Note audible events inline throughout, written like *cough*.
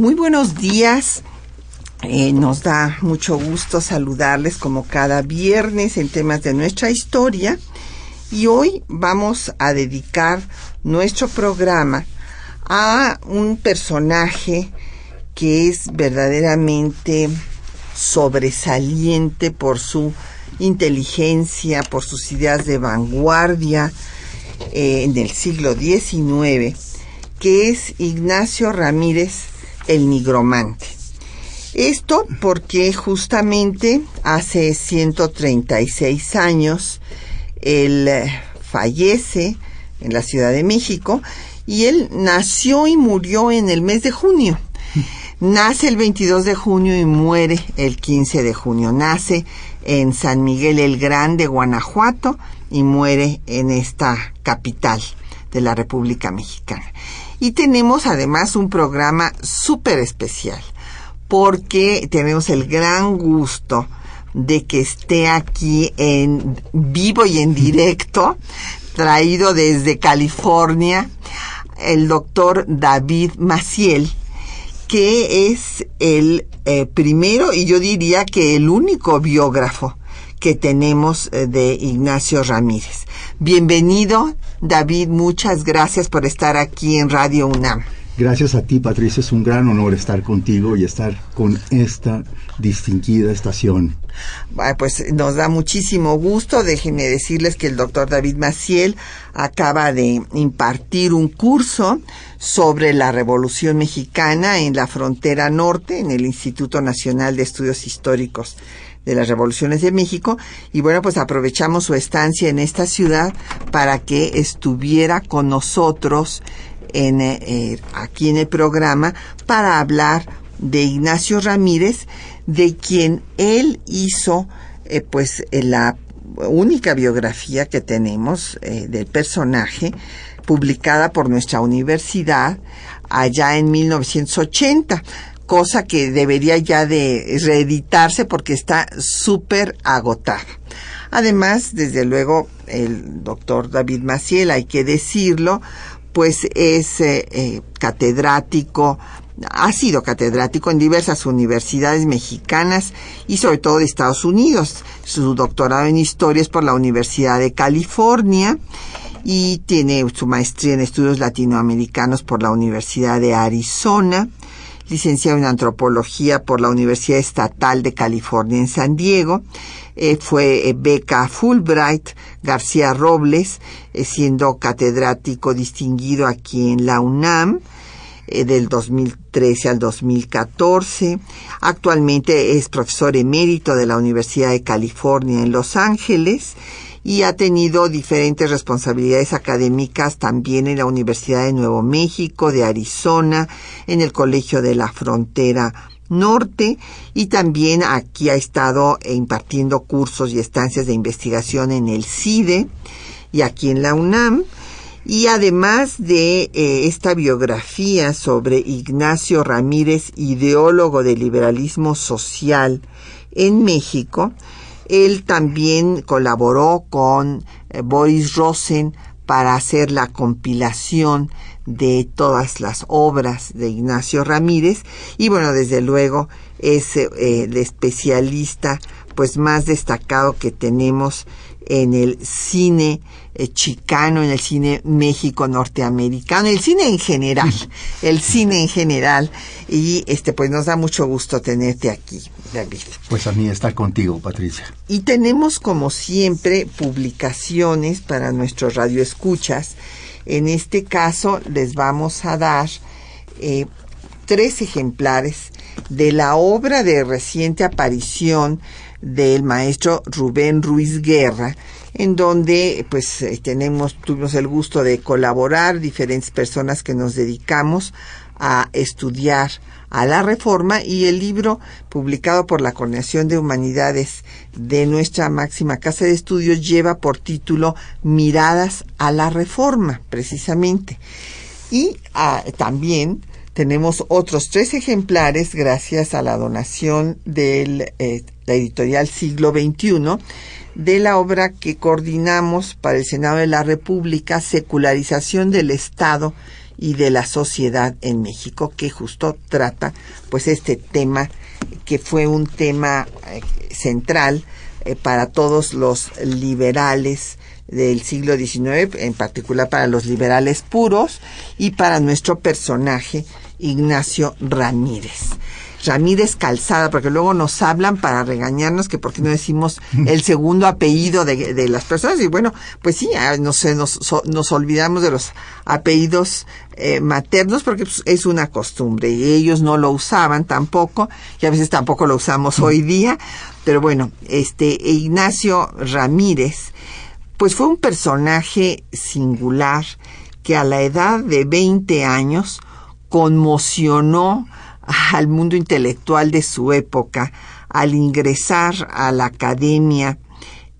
Muy buenos días. Eh, nos da mucho gusto saludarles como cada viernes en temas de nuestra historia y hoy vamos a dedicar nuestro programa a un personaje que es verdaderamente sobresaliente por su inteligencia, por sus ideas de vanguardia eh, en el siglo XIX, que es Ignacio Ramírez el nigromante. Esto porque justamente hace 136 años él eh, fallece en la Ciudad de México y él nació y murió en el mes de junio. Nace el 22 de junio y muere el 15 de junio. Nace en San Miguel el Grande, Guanajuato, y muere en esta capital de la República Mexicana. Y tenemos además un programa súper especial, porque tenemos el gran gusto de que esté aquí en vivo y en directo, traído desde California, el doctor David Maciel, que es el eh, primero y yo diría que el único biógrafo que tenemos eh, de Ignacio Ramírez. Bienvenido, David, muchas gracias por estar aquí en Radio UNAM. Gracias a ti, Patricia. Es un gran honor estar contigo y estar con esta distinguida estación. Pues nos da muchísimo gusto. Déjenme decirles que el doctor David Maciel acaba de impartir un curso sobre la Revolución Mexicana en la frontera norte en el Instituto Nacional de Estudios Históricos de las revoluciones de México. Y bueno pues aprovechamos su estancia en esta ciudad para que estuviera con nosotros en, eh, eh, aquí en el programa para hablar de Ignacio Ramírez de quien él hizo eh, pues la única biografía que tenemos del personaje publicada por nuestra universidad allá en 1980 cosa que debería ya de reeditarse porque está súper agotada. Además, desde luego, el doctor David Maciel, hay que decirlo, pues es eh, eh, catedrático, ha sido catedrático en diversas universidades mexicanas y sobre todo de Estados Unidos. Su doctorado en historia es por la Universidad de California y tiene su maestría en estudios latinoamericanos por la Universidad de Arizona licenciado en antropología por la Universidad Estatal de California en San Diego. Eh, fue eh, beca Fulbright García Robles, eh, siendo catedrático distinguido aquí en la UNAM del 2013 al 2014. Actualmente es profesor emérito de la Universidad de California en Los Ángeles y ha tenido diferentes responsabilidades académicas también en la Universidad de Nuevo México, de Arizona, en el Colegio de la Frontera Norte y también aquí ha estado impartiendo cursos y estancias de investigación en el CIDE y aquí en la UNAM. Y además de eh, esta biografía sobre Ignacio Ramírez, ideólogo del liberalismo social en México, él también colaboró con eh, Boris Rosen para hacer la compilación de todas las obras de Ignacio Ramírez. Y bueno, desde luego es eh, el especialista pues más destacado que tenemos en el cine eh, chicano, en el cine México norteamericano, el cine en general, *laughs* el cine en general. Y este pues nos da mucho gusto tenerte aquí, David. Pues a mí estar contigo, Patricia. Y tenemos como siempre publicaciones para nuestros radioescuchas. En este caso les vamos a dar eh, tres ejemplares de la obra de reciente aparición del maestro Rubén Ruiz Guerra, en donde pues eh, tenemos, tuvimos el gusto de colaborar diferentes personas que nos dedicamos a estudiar a la reforma y el libro publicado por la Coordinación de Humanidades de nuestra máxima casa de estudios lleva por título Miradas a la reforma, precisamente. Y ah, también tenemos otros tres ejemplares gracias a la donación de eh, la editorial Siglo XXI de la obra que coordinamos para el Senado de la República, Secularización del Estado y de la sociedad en México, que justo trata pues este tema que fue un tema eh, central eh, para todos los liberales del siglo XIX, en particular para los liberales puros y para nuestro personaje Ignacio Ramírez. Ramírez Calzada, porque luego nos hablan para regañarnos que por qué no decimos el segundo apellido de, las personas. Y bueno, pues sí, ah, no sé, nos, nos olvidamos de los apellidos eh, maternos porque pues, es una costumbre y ellos no lo usaban tampoco y a veces tampoco lo usamos hoy día. Pero bueno, este Ignacio Ramírez, pues fue un personaje singular que a la edad de 20 años conmocionó al mundo intelectual de su época al ingresar a la Academia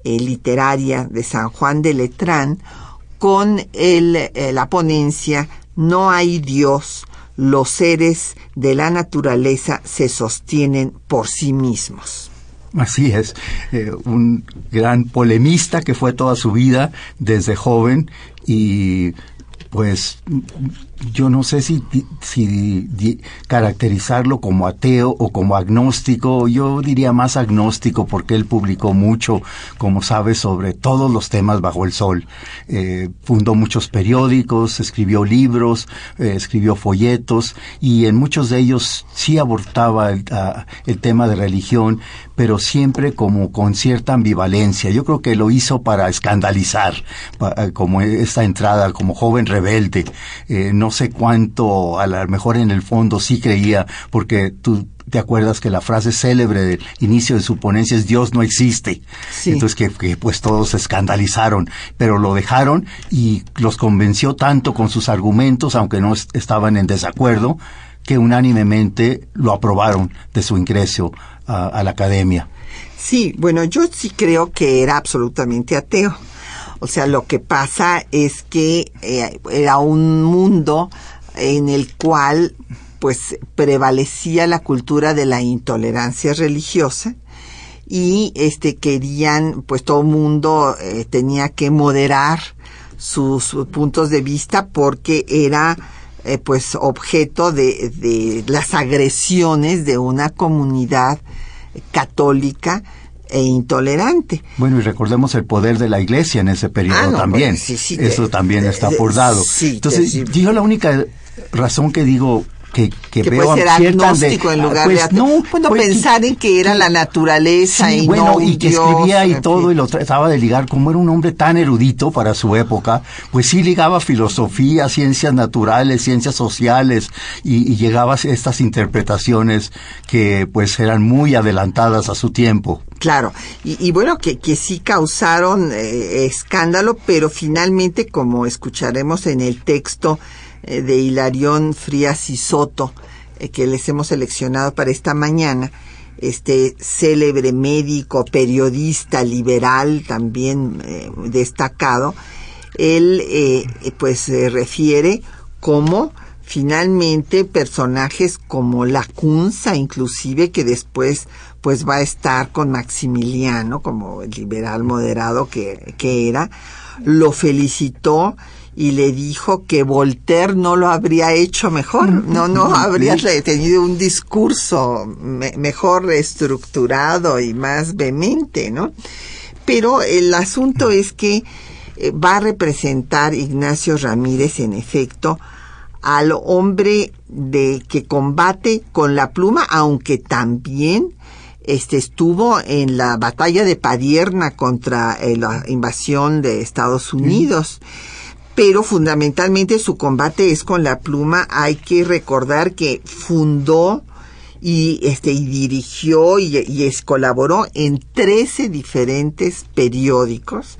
eh, Literaria de San Juan de Letrán con el, eh, la ponencia No hay Dios, los seres de la naturaleza se sostienen por sí mismos. Así es, eh, un gran polemista que fue toda su vida desde joven y pues yo no sé si, si caracterizarlo como ateo o como agnóstico, yo diría más agnóstico porque él publicó mucho, como sabes, sobre todos los temas bajo el sol. Eh, fundó muchos periódicos, escribió libros, eh, escribió folletos y en muchos de ellos sí abortaba el, el tema de religión, pero siempre como con cierta ambivalencia. Yo creo que lo hizo para escandalizar, eh, como esta entrada como joven rebelde. no no sé cuánto, a lo mejor en el fondo sí creía, porque tú te acuerdas que la frase célebre del inicio de su ponencia es Dios no existe. Entonces que, pues todos se escandalizaron, pero lo dejaron y los convenció tanto con sus argumentos, aunque no estaban en desacuerdo, que unánimemente lo aprobaron de su ingreso a la academia. Sí, bueno, yo sí creo que era absolutamente ateo. O sea, lo que pasa es que eh, era un mundo en el cual pues prevalecía la cultura de la intolerancia religiosa y este querían pues todo mundo eh, tenía que moderar sus, puntos de vista porque era eh, pues objeto de, de las agresiones de una comunidad católica e intolerante. Bueno, y recordemos el poder de la iglesia en ese periodo ah, también. Eso también está por dado. Entonces, yo la única razón que digo que, que, que veo puede ser agnóstico en lugar pues, de no bueno, pensar en que era la naturaleza y bueno, no y que escribía y todo y lo trataba de ligar como era un hombre tan erudito para su época pues sí ligaba filosofía ciencias naturales ciencias sociales y, y llegaba a estas interpretaciones que pues eran muy adelantadas a su tiempo Claro, y, y, bueno, que, que sí causaron eh, escándalo, pero finalmente, como escucharemos en el texto eh, de Hilarión Frías y Soto, eh, que les hemos seleccionado para esta mañana, este célebre médico, periodista liberal, también destacado, él pues se refiere como finalmente personajes como la Cunza, inclusive que después pues va a estar con Maximiliano, como el liberal moderado que, que era, lo felicitó y le dijo que Voltaire no lo habría hecho mejor, no, no habría tenido un discurso mejor estructurado y más vehemente, ¿no? Pero el asunto es que eh, va a representar Ignacio Ramírez, en efecto, al hombre de que combate con la pluma, aunque también este estuvo en la batalla de Padierna contra eh, la invasión de Estados Unidos. Pero fundamentalmente su combate es con la pluma. Hay que recordar que fundó y este y dirigió y, y es, colaboró en 13 diferentes periódicos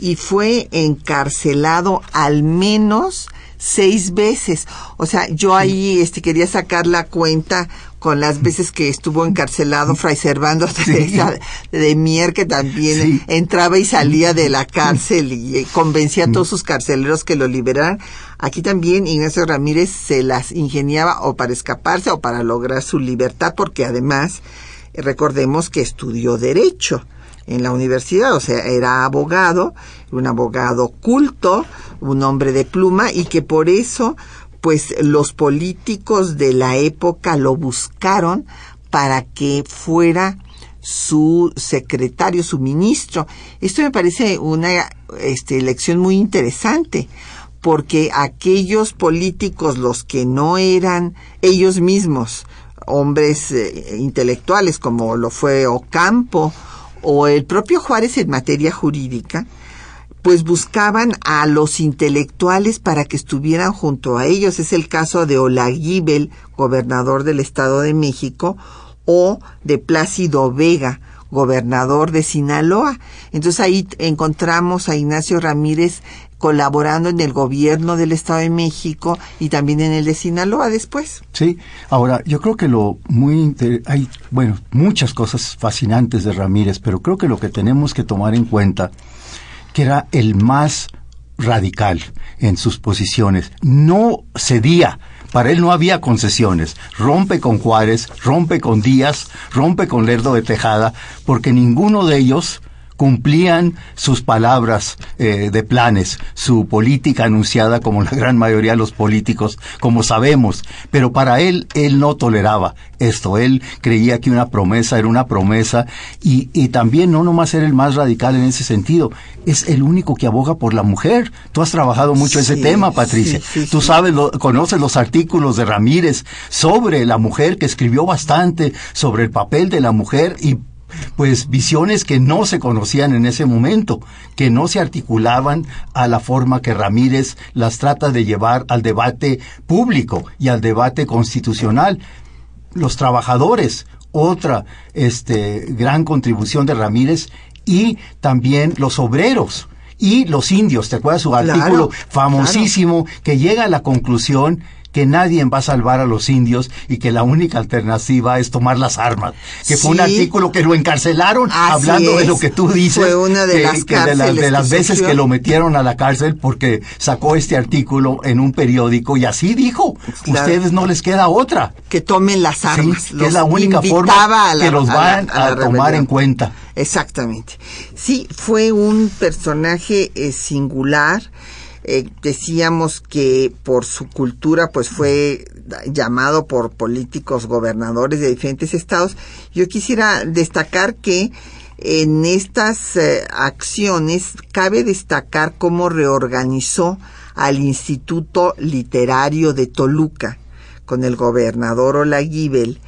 y fue encarcelado al menos seis veces. O sea, yo ahí este quería sacar la cuenta con las veces que estuvo encarcelado Fray Servando de Mier, que también entraba y salía de la cárcel y eh, convencía a todos sus carceleros que lo liberaran. Aquí también Ignacio Ramírez se las ingeniaba o para escaparse o para lograr su libertad, porque además recordemos que estudió Derecho en la universidad, o sea, era abogado, un abogado culto, un hombre de pluma y que por eso pues los políticos de la época lo buscaron para que fuera su secretario, su ministro. Esto me parece una este, elección muy interesante, porque aquellos políticos, los que no eran ellos mismos hombres eh, intelectuales, como lo fue Ocampo o el propio Juárez en materia jurídica, pues buscaban a los intelectuales para que estuvieran junto a ellos. Es el caso de Olaguibel, gobernador del Estado de México, o de Plácido Vega, gobernador de Sinaloa. Entonces ahí encontramos a Ignacio Ramírez colaborando en el gobierno del Estado de México y también en el de Sinaloa después. Sí, ahora yo creo que lo muy hay bueno, muchas cosas fascinantes de Ramírez, pero creo que lo que tenemos que tomar en cuenta que era el más radical en sus posiciones. No cedía. Para él no había concesiones. Rompe con Juárez, rompe con Díaz, rompe con Lerdo de Tejada, porque ninguno de ellos cumplían sus palabras eh, de planes, su política anunciada como la gran mayoría de los políticos, como sabemos, pero para él, él no toleraba esto, él creía que una promesa era una promesa y, y también no nomás era el más radical en ese sentido, es el único que aboga por la mujer. Tú has trabajado mucho ese tema, Patricia. Tú sabes, lo, conoces los artículos de Ramírez sobre la mujer, que escribió bastante sobre el papel de la mujer y pues visiones que no se conocían en ese momento, que no se articulaban a la forma que Ramírez las trata de llevar al debate público y al debate constitucional. Los trabajadores, otra este, gran contribución de Ramírez, y también los obreros y los indios. ¿Te acuerdas su artículo famosísimo que llega a la conclusión que nadie va a salvar a los indios y que la única alternativa es tomar las armas. Que fue un artículo que lo encarcelaron hablando de lo que tú dices. Fue una de las de, las veces que lo metieron a la cárcel porque sacó este artículo en un periódico y así dijo. Ustedes no les queda otra. Que tomen las armas. que es la única forma que los van a, tomar en cuenta. Exactamente. Sí, fue un personaje eh, singular eh, decíamos que por su cultura pues fue llamado por políticos gobernadores de diferentes estados. Yo quisiera destacar que en estas eh, acciones cabe destacar cómo reorganizó al Instituto Literario de Toluca con el gobernador Olaguibel,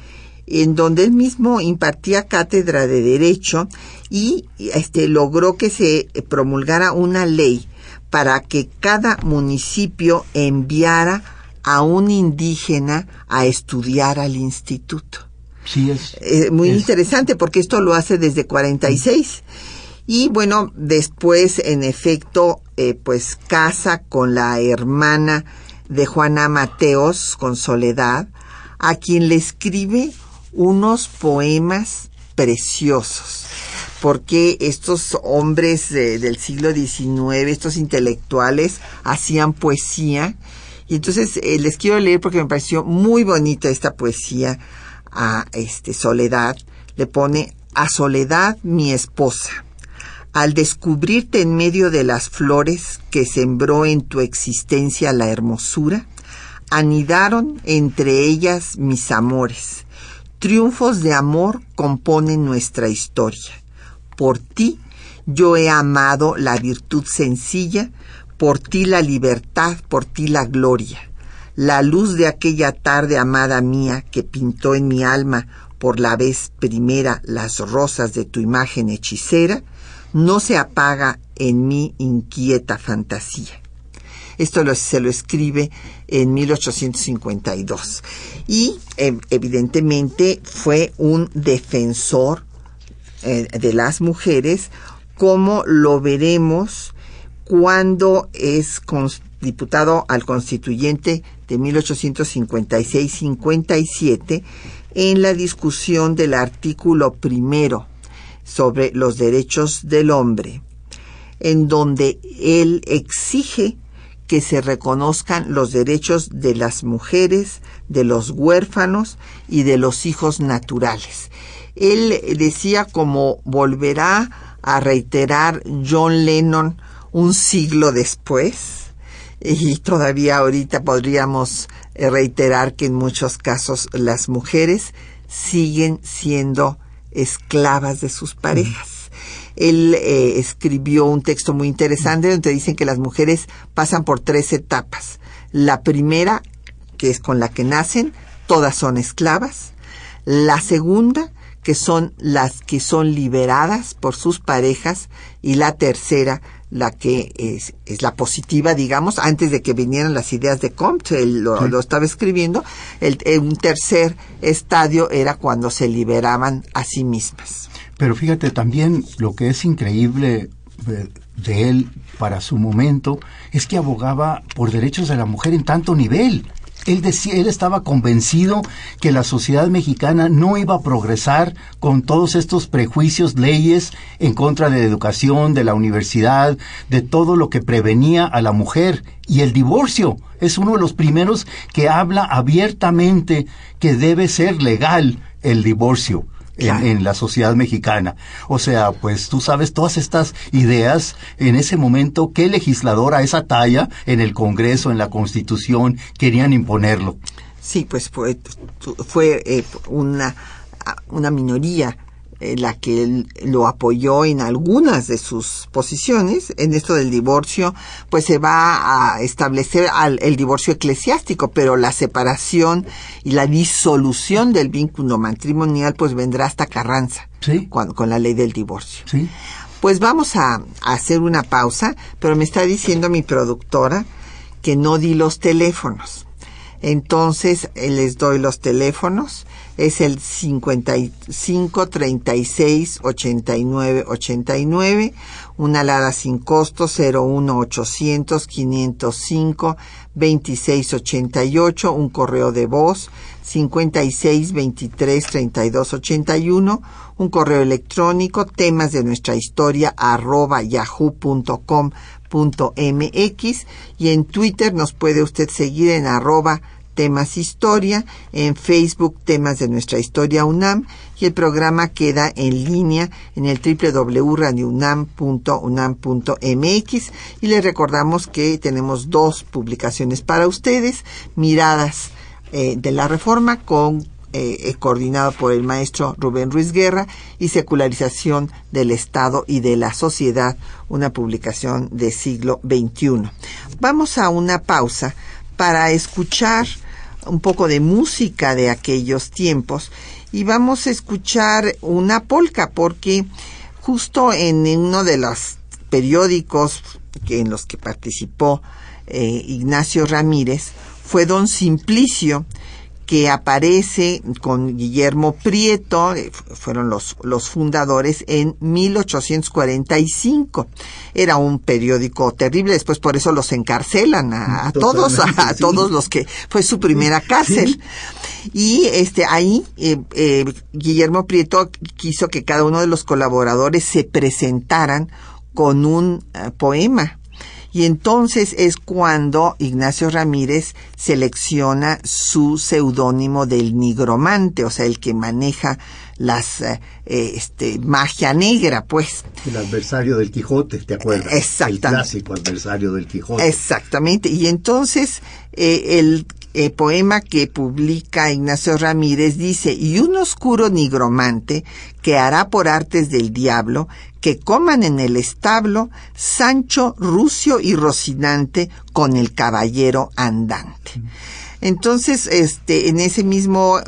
en donde él mismo impartía cátedra de derecho y este logró que se promulgara una ley para que cada municipio enviara a un indígena a estudiar al instituto. Sí, es. Eh, muy interesante porque esto lo hace desde 46. Y bueno, después, en efecto, eh, pues casa con la hermana de Juana Mateos, con Soledad, a quien le escribe unos poemas preciosos porque estos hombres del siglo XIX, estos intelectuales, hacían poesía. Y entonces eh, les quiero leer porque me pareció muy bonita esta poesía a este Soledad. Le pone a Soledad mi esposa. Al descubrirte en medio de las flores que sembró en tu existencia la hermosura, anidaron entre ellas mis amores. Triunfos de amor componen nuestra historia. Por ti yo he amado la virtud sencilla, por ti la libertad, por ti la gloria. La luz de aquella tarde amada mía que pintó en mi alma por la vez primera las rosas de tu imagen hechicera, no se apaga en mi inquieta fantasía. Esto se lo escribe en 1852. Y eh, evidentemente fue un defensor eh, de las mujeres, como lo veremos cuando es diputado al constituyente de 1856-57 en la discusión del artículo primero sobre los derechos del hombre, en donde él exige que se reconozcan los derechos de las mujeres, de los huérfanos y de los hijos naturales. Él decía como volverá a reiterar John Lennon un siglo después, y todavía ahorita podríamos reiterar que en muchos casos las mujeres siguen siendo esclavas de sus parejas. Él eh, escribió un texto muy interesante donde dicen que las mujeres pasan por tres etapas. La primera, que es con la que nacen, todas son esclavas. La segunda, que son las que son liberadas por sus parejas. Y la tercera, la que es, es, la positiva, digamos, antes de que vinieran las ideas de Comte, él lo, estaba escribiendo, el, un tercer estadio era cuando se liberaban a sí mismas. Pero fíjate también lo que es increíble de, de él para su momento es que abogaba por derechos de la mujer en tanto nivel. Él, decía, él estaba convencido que la sociedad mexicana no iba a progresar con todos estos prejuicios, leyes en contra de la educación, de la universidad, de todo lo que prevenía a la mujer. Y el divorcio es uno de los primeros que habla abiertamente que debe ser legal el divorcio en, la sociedad mexicana. O sea, pues tú sabes todas estas ideas en ese momento, ¿qué legislador a esa talla en el Congreso, en la Constitución, querían imponerlo? Sí, pues fue, fue eh, una, una minoría eh, la que él lo apoyó en algunas de sus posiciones. En esto del divorcio, pues se va a establecer el divorcio eclesiástico, pero la separación y la disolución del vínculo matrimonial, pues vendrá hasta Carranza, con, la ley del divorcio. Pues vamos a, a hacer una pausa, pero me está diciendo mi productora que no di los teléfonos. Entonces eh, les doy los teléfonos es el 55 36 89 89, una alada sin costo 01 800 505 26 88, un correo de voz 56 23 32 81, un correo electrónico temas de nuestra historia arroba yahoo.com.mx y en Twitter nos puede usted seguir en arroba temas historia, en Facebook temas de nuestra historia UNAM y el programa queda en línea en el www.radiounam.unam.mx y les recordamos que tenemos dos publicaciones para ustedes, Miradas eh, de la Reforma con eh, coordinado por el maestro Rubén Ruiz Guerra y Secularización del Estado y de la Sociedad, una publicación de siglo XXI. Vamos a una pausa para escuchar un poco de música de aquellos tiempos y vamos a escuchar una polca porque justo en uno de los periódicos en los que participó eh, Ignacio Ramírez fue don Simplicio que aparece con Guillermo Prieto, eh, fueron los, los fundadores, en 1845. Era un periódico terrible, después por eso los encarcelan a, todos, a, todos los que fue su primera cárcel. Y este ahí eh, eh, Guillermo Prieto quiso que cada uno de los colaboradores se presentaran con un poema y entonces es cuando Ignacio Ramírez selecciona su seudónimo del nigromante, o sea, el que maneja las eh, este magia negra, pues. El adversario del Quijote, ¿te acuerdas? Exactamente. El clásico adversario del Quijote. Exactamente. Y entonces eh, el eh, poema que publica Ignacio Ramírez dice, y un oscuro nigromante que hará por artes del diablo que coman en el establo Sancho, Rucio y Rocinante con el caballero andante. Entonces, este, en ese mismo eh,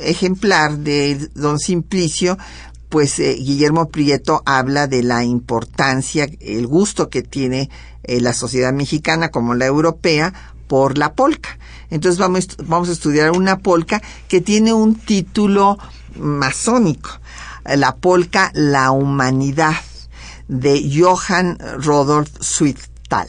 ejemplar de Don Simplicio, pues eh, Guillermo Prieto habla de la importancia, el gusto que tiene eh, la sociedad mexicana como la europea por la polca. Entonces vamos, vamos a estudiar una polca que tiene un título masónico, la polca La Humanidad de Johann Rodolf Swifttal.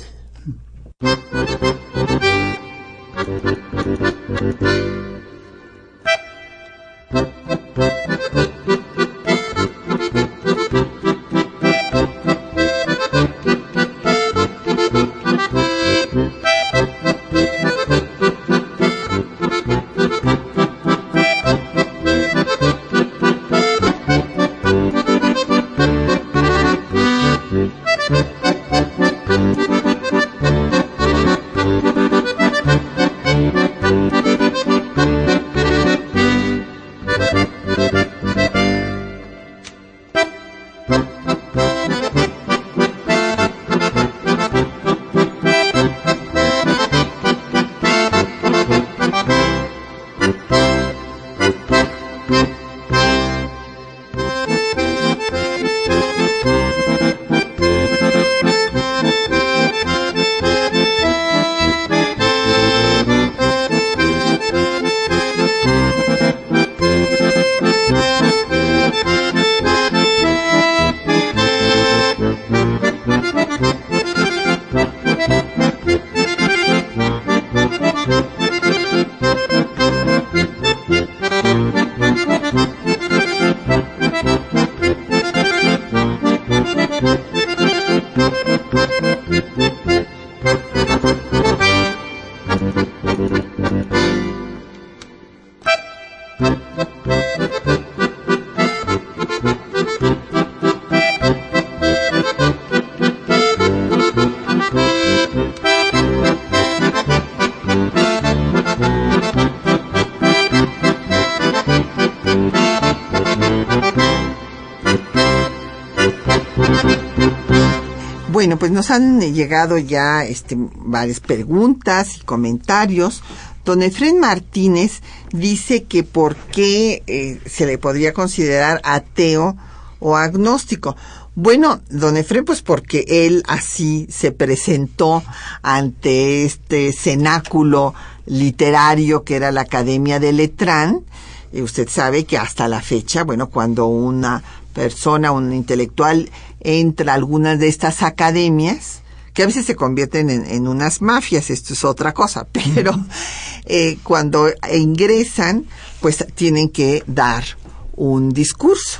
Nos han llegado ya este, varias preguntas y comentarios. Don Efren Martínez dice que por qué eh, se le podría considerar ateo o agnóstico. Bueno, don Efren, pues porque él así se presentó ante este cenáculo literario que era la Academia de Letrán. Y usted sabe que hasta la fecha, bueno, cuando una persona, un intelectual, entra a algunas de estas academias, que a veces se convierten en, unas mafias, esto es otra cosa, *laughs* pero eh, cuando ingresan, pues tienen que dar un discurso.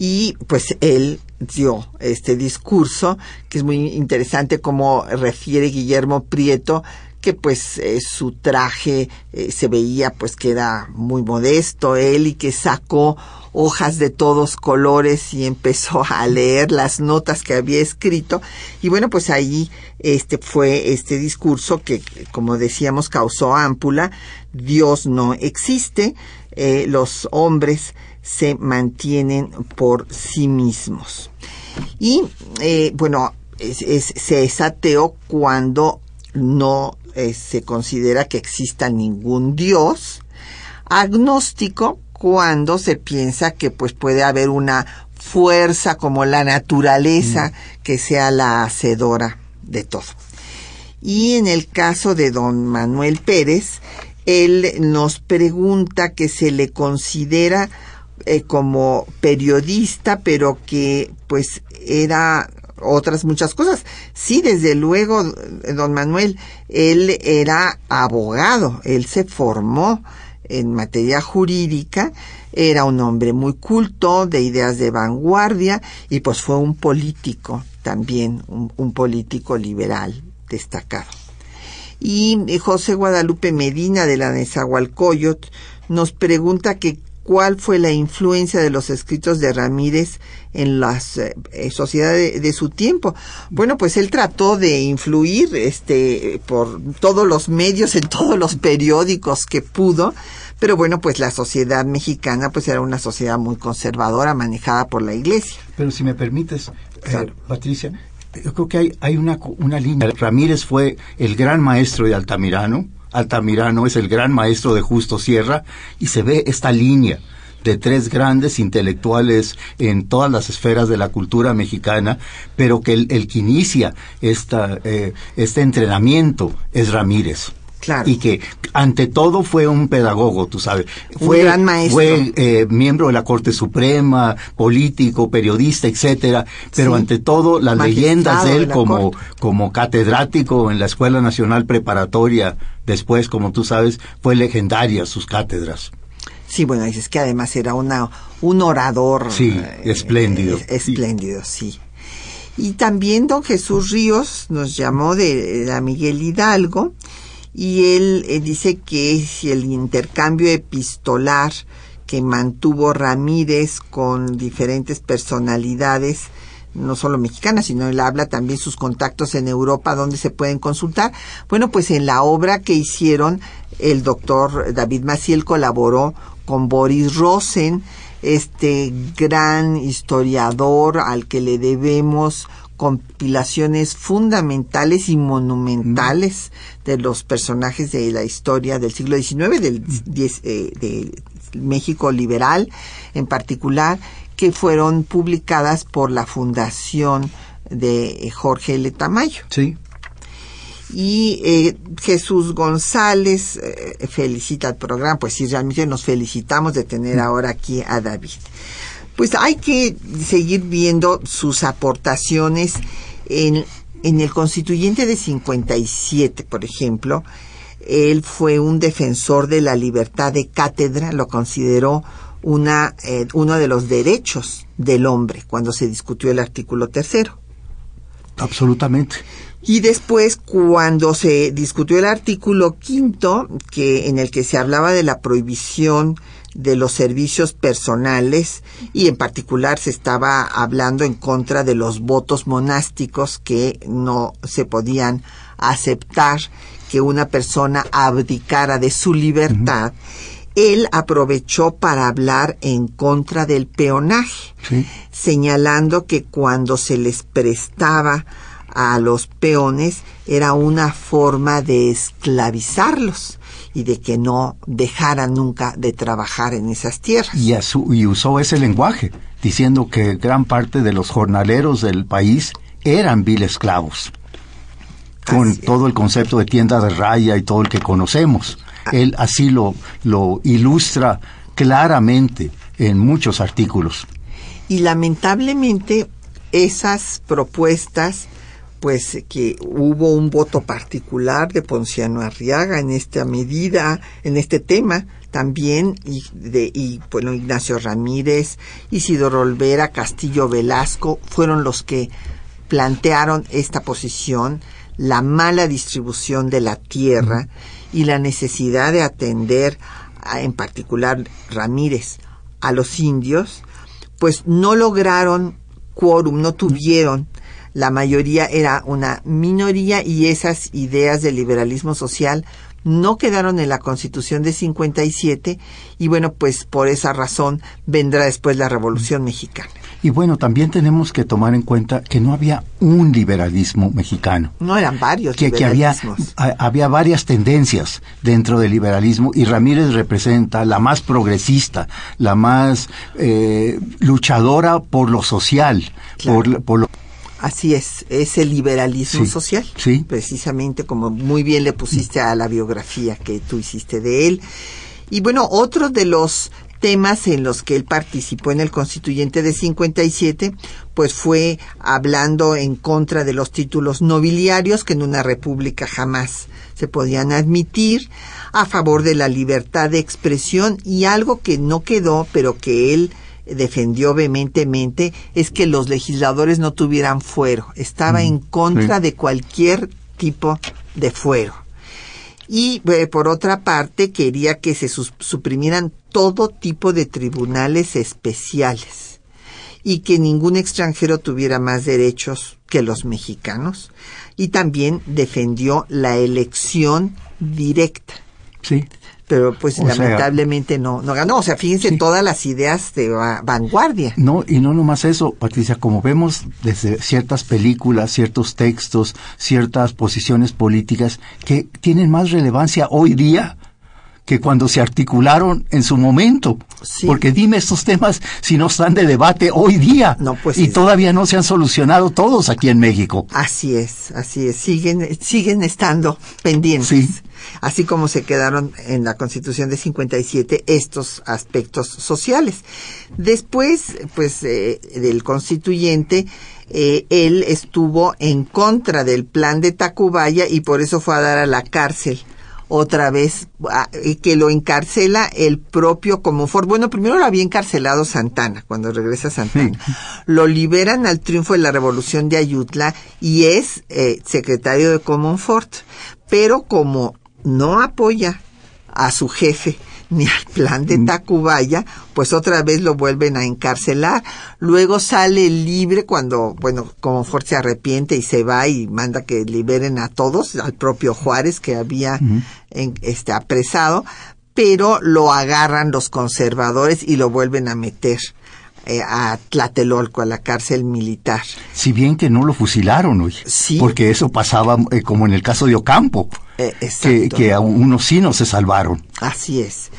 Y pues él dio este discurso, que es muy interesante como refiere Guillermo Prieto, que pues eh, su traje eh, se veía pues que era muy modesto él y que sacó hojas de todos colores y empezó *laughs* a leer las notas que había escrito. Y bueno pues ahí este fue este discurso que como decíamos causó ámpula. Dios no existe. Eh, los hombres se mantienen por sí mismos. Y bueno se es ateo cuando no eh, se considera que exista ningún Dios. Agnóstico cuando se piensa que pues puede haber una fuerza como la naturaleza mm. que sea la hacedora de todo. Y en el caso de don Manuel Pérez, él nos pregunta que se le considera eh, como periodista, pero que pues era otras muchas cosas. Sí, desde luego, don Manuel, él era abogado, él se formó en materia jurídica, era un hombre muy culto, de ideas de vanguardia, y pues fue un político también, un, político liberal destacado. Y José Guadalupe Medina de la Nezahualcóyotl nos pregunta que cuál fue la influencia de los escritos de Ramírez en las eh, eh, sociedades de, su tiempo. Bueno, pues él trató de influir este por todos los medios en todos los periódicos que pudo, pero bueno, pues la sociedad mexicana pues era una sociedad muy conservadora manejada por la iglesia. Pero si me permites, eh, Patricia, yo creo que hay, hay una, una línea. Ramírez fue el gran maestro de Altamirano, Altamirano es el gran maestro de Justo Sierra y se ve esta línea de tres grandes intelectuales en todas las esferas de la cultura mexicana, pero que el, que inicia esta, eh, este entrenamiento es Ramírez. Claro. Y que ante todo fue un pedagogo, tú sabes. Fue, un gran maestro. Fue eh, miembro de la Corte Suprema, político, periodista, etcétera. Pero ante todo, las leyendas de él como, como catedrático en la Escuela Nacional Preparatoria, después, como tú sabes, fue legendaria sus cátedras. Sí, bueno, dices que además era una, un orador. Sí, eh, espléndido. espléndido, sí. Y también don Jesús Ríos nos llamó de la Miguel Hidalgo y él eh, dice que el intercambio epistolar que mantuvo Ramírez con diferentes personalidades, no solo mexicanas, sino él habla también sus contactos en Europa donde se pueden consultar. Bueno, pues en la obra que hicieron, el doctor David Maciel colaboró con Boris Rosen, este gran historiador al que le debemos compilaciones fundamentales y monumentales de los personajes de la historia del siglo XIX, del, eh, de México liberal en particular, que fueron publicadas por la Fundación de Jorge L. Tamayo. Sí. Y eh, Jesús González eh, felicita el programa, pues sí, realmente nos felicitamos de tener ahora aquí a David pues hay que seguir viendo sus aportaciones en, en el constituyente de 57, por ejemplo. Él fue un defensor de la libertad de cátedra, lo consideró una, eh, uno de los derechos del hombre cuando se discutió el artículo tercero. Absolutamente. Y después, cuando se discutió el artículo quinto, que en el que se hablaba de la prohibición de los servicios personales y en particular se estaba hablando en contra de los votos monásticos que no se podían aceptar que una persona abdicara de su libertad. Él aprovechó para hablar en contra del peonaje, señalando que cuando se les prestaba a los peones era una forma de esclavizarlos y de que no dejaran nunca de trabajar en esas tierras. Y, y usó ese lenguaje, diciendo que gran parte de los jornaleros del país eran vil esclavos, con todo el concepto de tienda de raya y todo el que conocemos. Ah. Él así lo, lo ilustra claramente en muchos artículos. Y lamentablemente esas propuestas pues que hubo un voto particular de Ponciano Arriaga en esta medida, en este tema también, y, de, y bueno, Ignacio Ramírez, Isidoro Olvera, Castillo Velasco, fueron los que plantearon esta posición, la mala distribución de la tierra y la necesidad de atender, en particular Ramírez, a los indios, pues no lograron quórum, no tuvieron la mayoría era una minoría y esas ideas del liberalismo social no quedaron en la Constitución de 57 y bueno, pues por esa razón vendrá después la Revolución Mexicana. Y bueno, también tenemos que tomar en cuenta que no había un liberalismo mexicano. No eran varios que, que había, había varias tendencias dentro del liberalismo y Ramírez representa la más progresista, la más eh, luchadora por lo social, por, por lo Así es, es el liberalismo social, sí. precisamente como muy bien le pusiste a la biografía que tú hiciste de él. Y bueno, otro de los temas en los que él participó en el constituyente de 57, pues fue hablando en contra de los títulos nobiliarios que en una república jamás se podían admitir, a favor de la libertad de expresión y algo que no quedó, pero que él defendió vehementemente es que los legisladores no tuvieran fuero. Estaba en contra de cualquier tipo de fuero. Y eh, por otra parte quería que se suprimieran todo tipo de tribunales especiales y que ningún extranjero tuviera más derechos que los mexicanos. Y también defendió la elección directa. Sí pero pues lamentablemente no, no ganó. O sea, fíjense todas las ideas de vanguardia. No, y no nomás eso, Patricia, como vemos desde ciertas películas, ciertos textos, ciertas posiciones políticas que tienen más relevancia hoy día que cuando se articularon en su momento. Porque dime estos temas si no están de debate hoy día. No, pues y todavía no se han solucionado todos aquí en México. Así es, así es. Siguen, siguen estando pendientes. Así como se quedaron en la Constitución de 57 estos aspectos sociales. Después, pues, eh, del constituyente, eh, él estuvo en contra del plan de Tacubaya y por eso fue a dar a la cárcel otra vez, que lo encarcela el propio Comonfort. Bueno, primero lo había encarcelado Santana, cuando regresa Santana. Lo liberan al triunfo de la revolución de Ayutla y es eh, secretario de Comonfort. Pero como no apoya a su jefe ni al plan de mm. Tacubaya, pues otra vez lo vuelven a encarcelar. Luego sale libre cuando, bueno, como Ford se arrepiente y se va y manda que liberen a todos, al propio Juárez que había este, apresado, pero lo agarran los conservadores y lo vuelven a meter eh, a Tlatelolco, a la cárcel militar. Si bien que no lo fusilaron, hoy, porque eso pasaba eh, como en el caso de Ocampo, eh, que, que a unos sí no se salvaron. Así es.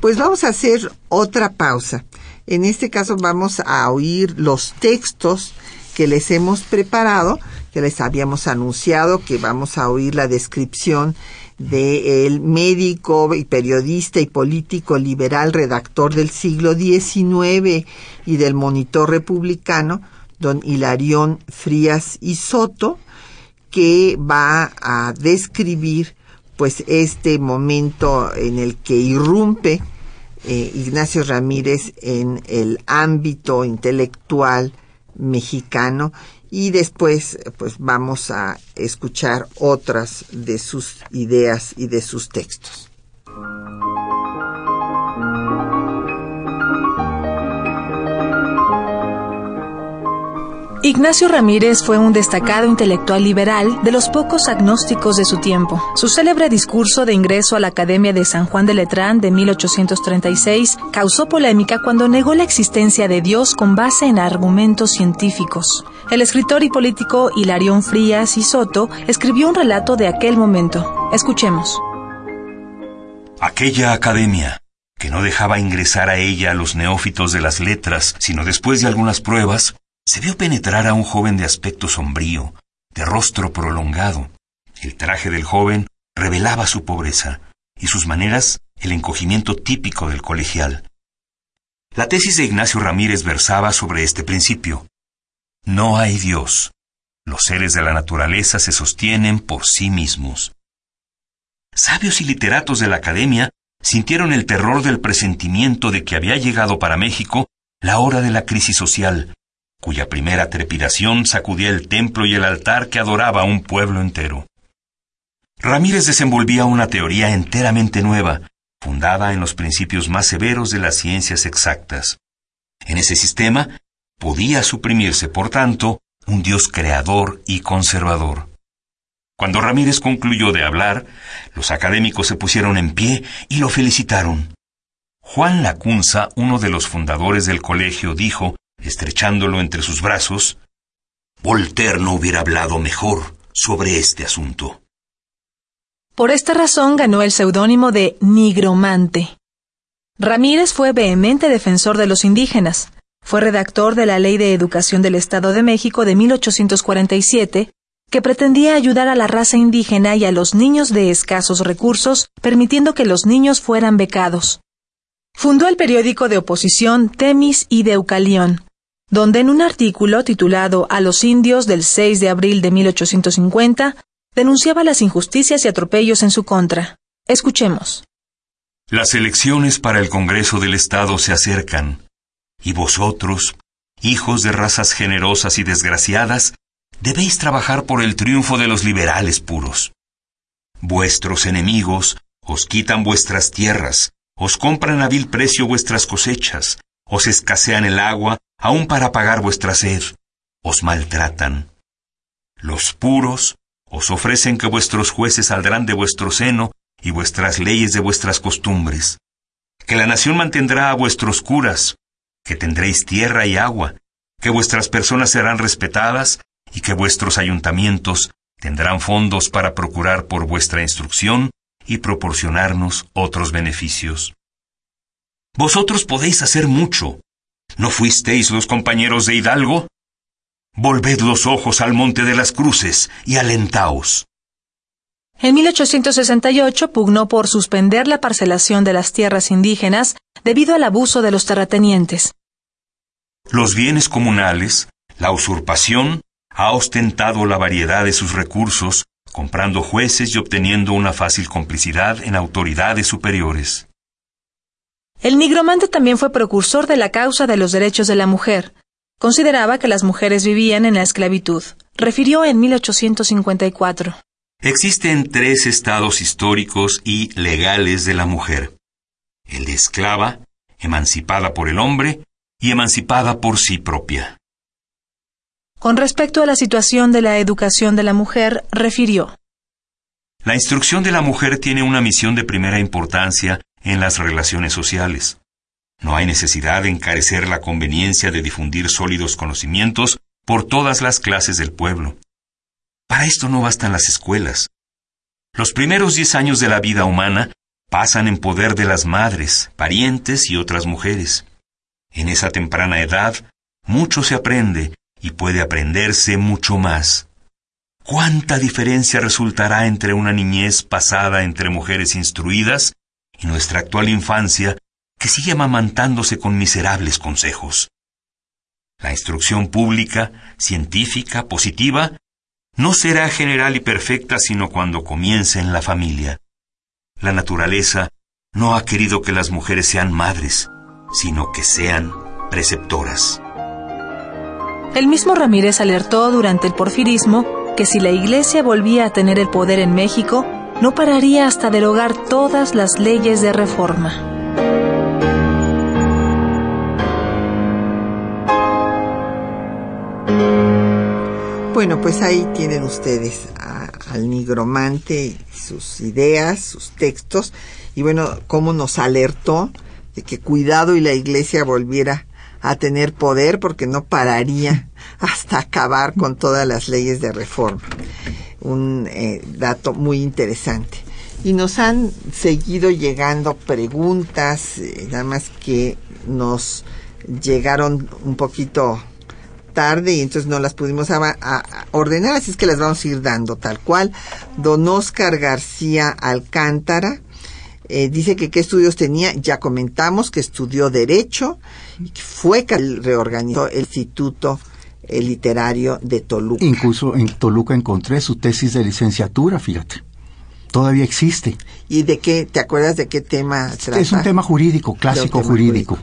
Pues vamos a hacer otra pausa. En este caso vamos a oír los textos que les hemos preparado, que les habíamos anunciado que vamos a oír la descripción del médico y periodista y político liberal redactor del siglo XIX y del monitor republicano, don Hilarión Frías y Soto, que va a describir pues este momento en el que irrumpe eh, Ignacio Ramírez en el ámbito intelectual mexicano y después pues vamos a escuchar otras de sus ideas y de sus textos. Ignacio Ramírez fue un destacado intelectual liberal de los pocos agnósticos de su tiempo. Su célebre discurso de ingreso a la Academia de San Juan de Letrán de 1836 causó polémica cuando negó la existencia de Dios con base en argumentos científicos. El escritor y político Hilarión Frías y Soto escribió un relato de aquel momento. Escuchemos. Aquella academia, que no dejaba ingresar a ella a los neófitos de las letras, sino después de algunas pruebas, se vio penetrar a un joven de aspecto sombrío, de rostro prolongado. El traje del joven revelaba su pobreza y sus maneras el encogimiento típico del colegial. La tesis de Ignacio Ramírez versaba sobre este principio. No hay Dios. Los seres de la naturaleza se sostienen por sí mismos. Sabios y literatos de la academia sintieron el terror del presentimiento de que había llegado para México la hora de la crisis social cuya primera trepidación sacudía el templo y el altar que adoraba un pueblo entero. Ramírez desenvolvía una teoría enteramente nueva, fundada en los principios más severos de las ciencias exactas. En ese sistema podía suprimirse, por tanto, un Dios creador y conservador. Cuando Ramírez concluyó de hablar, los académicos se pusieron en pie y lo felicitaron. Juan Lacunza, uno de los fundadores del colegio, dijo estrechándolo entre sus brazos, Voltaire no hubiera hablado mejor sobre este asunto. Por esta razón ganó el seudónimo de Nigromante. Ramírez fue vehemente defensor de los indígenas. Fue redactor de la Ley de Educación del Estado de México de 1847, que pretendía ayudar a la raza indígena y a los niños de escasos recursos, permitiendo que los niños fueran becados. Fundó el periódico de oposición Temis y Deucalión, donde en un artículo titulado A los indios del 6 de abril de 1850 denunciaba las injusticias y atropellos en su contra. Escuchemos. Las elecciones para el Congreso del Estado se acercan, y vosotros, hijos de razas generosas y desgraciadas, debéis trabajar por el triunfo de los liberales puros. Vuestros enemigos os quitan vuestras tierras, os compran a vil precio vuestras cosechas, os escasean el agua aun para pagar vuestra sed, os maltratan. Los puros os ofrecen que vuestros jueces saldrán de vuestro seno y vuestras leyes de vuestras costumbres, que la nación mantendrá a vuestros curas, que tendréis tierra y agua, que vuestras personas serán respetadas y que vuestros ayuntamientos tendrán fondos para procurar por vuestra instrucción y proporcionarnos otros beneficios. Vosotros podéis hacer mucho. ¿No fuisteis los compañeros de Hidalgo? Volved los ojos al Monte de las Cruces y alentaos. En 1868 pugnó por suspender la parcelación de las tierras indígenas debido al abuso de los terratenientes. Los bienes comunales, la usurpación, ha ostentado la variedad de sus recursos, comprando jueces y obteniendo una fácil complicidad en autoridades superiores. El nigromante también fue precursor de la causa de los derechos de la mujer. Consideraba que las mujeres vivían en la esclavitud. Refirió en 1854. Existen tres estados históricos y legales de la mujer. El de esclava, emancipada por el hombre y emancipada por sí propia. Con respecto a la situación de la educación de la mujer, refirió. La instrucción de la mujer tiene una misión de primera importancia en las relaciones sociales. No hay necesidad de encarecer la conveniencia de difundir sólidos conocimientos por todas las clases del pueblo. Para esto no bastan las escuelas. Los primeros diez años de la vida humana pasan en poder de las madres, parientes y otras mujeres. En esa temprana edad, mucho se aprende y puede aprenderse mucho más. ¿Cuánta diferencia resultará entre una niñez pasada entre mujeres instruidas y nuestra actual infancia que sigue amamantándose con miserables consejos? La instrucción pública, científica, positiva, no será general y perfecta sino cuando comience en la familia. La naturaleza no ha querido que las mujeres sean madres, sino que sean preceptoras. El mismo Ramírez alertó durante el porfirismo que si la Iglesia volvía a tener el poder en México, no pararía hasta derogar todas las leyes de reforma. Bueno, pues ahí tienen ustedes al nigromante, sus ideas, sus textos, y bueno, cómo nos alertó de que cuidado y la iglesia volviera a tener poder porque no pararía *laughs* hasta acabar con todas las leyes de reforma. Un eh, dato muy interesante. Y nos han seguido llegando preguntas, eh, nada más que nos llegaron un poquito tarde y entonces no las pudimos ordenar, así es que las vamos a ir dando tal cual. Don Oscar García Alcántara eh, dice que qué estudios tenía, ya comentamos que estudió Derecho, fue que reorganizó el Instituto eh, Literario de Toluca. Incluso en Toluca encontré su tesis de licenciatura, fíjate. Todavía existe. ¿Y de qué, te acuerdas de qué tema trata? Es un tema jurídico, clásico jurídico.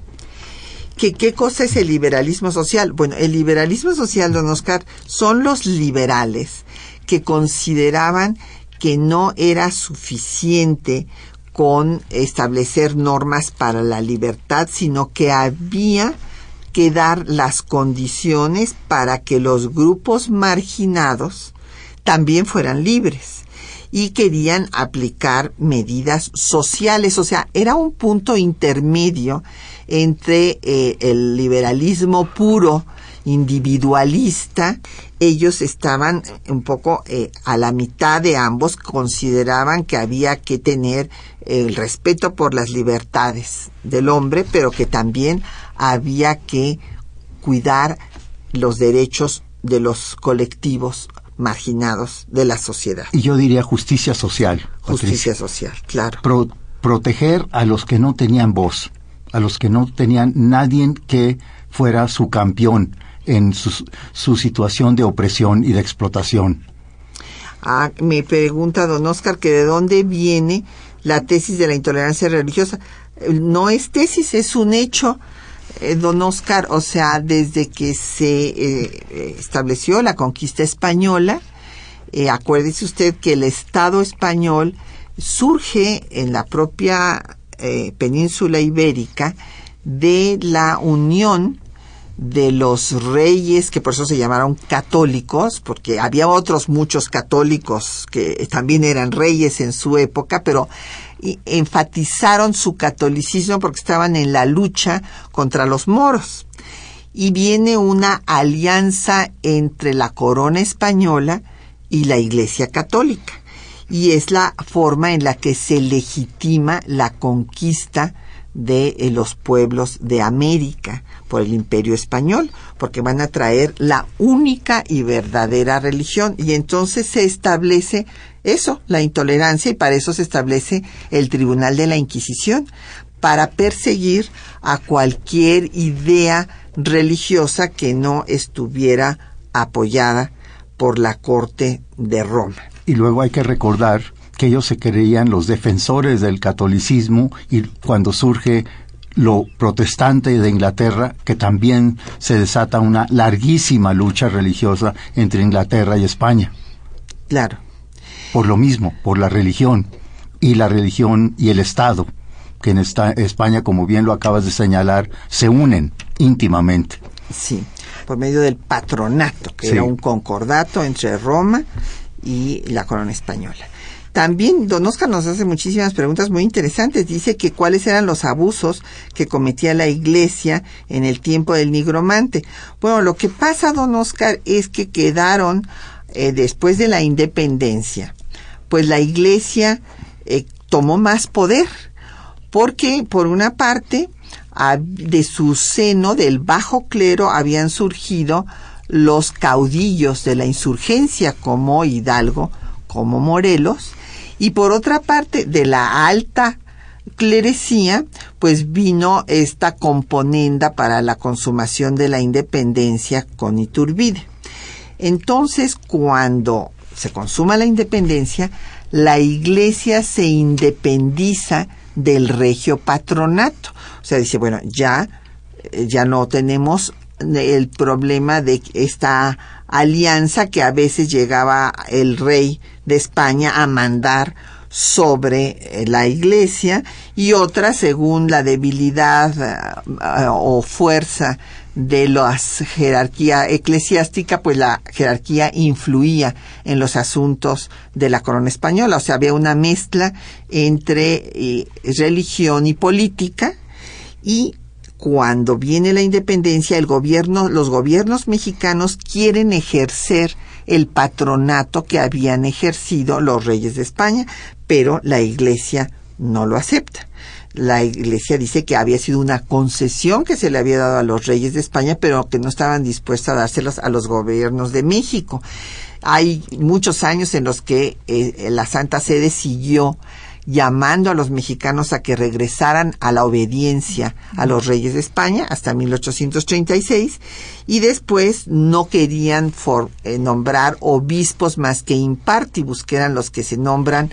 ¿Qué, ¿Qué cosa es el liberalismo social? Bueno, el liberalismo social, don Oscar, son los liberales que consideraban que no era suficiente con establecer normas para la libertad, sino que había que dar las condiciones para que los grupos marginados también fueran libres y querían aplicar medidas sociales, o sea, era un punto intermedio entre eh, el liberalismo puro individualista, ellos estaban un poco eh, a la mitad de ambos, consideraban que había que tener el respeto por las libertades del hombre, pero que también había que cuidar los derechos de los colectivos marginados de la sociedad. Y yo diría justicia social. Justicia social, claro. proteger a los que no tenían voz, a los que no tenían nadie que fuera su campeón en su, su situación de opresión y de explotación. Ah, me pregunta don Oscar que de dónde viene la tesis de la intolerancia religiosa. No es tesis, es un hecho, eh, don Oscar, o sea, desde que se eh, estableció la conquista española, eh, acuérdese usted que el Estado español surge en la propia península ibérica de la unión de los reyes, que por eso se llamaron católicos, porque había otros muchos católicos que también eran reyes en su época, pero enfatizaron su catolicismo porque estaban en la lucha contra los moros. Y viene una alianza entre la corona española y la Iglesia católica. Y es la forma en la que se legitima la conquista de eh, los pueblos de América por el imperio español, porque van a traer la única y verdadera religión y entonces se establece eso, la intolerancia, y para eso se establece el Tribunal de la Inquisición, para perseguir a cualquier idea religiosa que no estuviera apoyada por la Corte de Roma. Y luego hay que recordar que ellos se creían los defensores del catolicismo y cuando surge lo protestante de Inglaterra, que también se desata una larguísima lucha religiosa entre Inglaterra y España. Claro. Por lo mismo, por la religión y la religión y el Estado, que en esta España, como bien lo acabas de señalar, se unen íntimamente. Sí, por medio del patronato, que Sí. era un concordato entre Roma y la corona española. También don Oscar nos hace muchísimas preguntas muy interesantes. Dice que cuáles eran los abusos que cometía la iglesia en el tiempo del nigromante. Bueno, lo que pasa, don Oscar, es que quedaron eh, después de la independencia, pues la iglesia eh, tomó más poder, porque por una parte de su seno del bajo clero habían surgido los caudillos de la insurgencia como Hidalgo, como Morelos, y por otra parte de la alta clerecía, pues vino esta componenda para la consumación de la independencia con Iturbide. Entonces, cuando se consuma la independencia, la iglesia se independiza del regio patronato. O sea, dice, bueno, ya, eh, ya no tenemos el problema de esta alianza que a veces llegaba el rey de España a mandar sobre eh, la iglesia y otra según la debilidad eh, o fuerza de la jerarquía eclesiástica, pues la jerarquía influía en los asuntos de la corona española. O sea, había una mezcla entre eh, religión y política y cuando viene la independencia, el gobierno, los gobiernos mexicanos quieren ejercer el patronato que habían ejercido los reyes de España, pero la iglesia no lo acepta. La iglesia dice que había sido una concesión que se le había dado a los reyes de España, pero que no estaban dispuestos a dárselos a los gobiernos de México. Hay muchos años en los que eh, la Santa Sede siguió llamando a los mexicanos a que regresaran a la obediencia a los reyes de España hasta 1836 y después no querían eh, nombrar obispos más que impartibus, que eran los que se nombran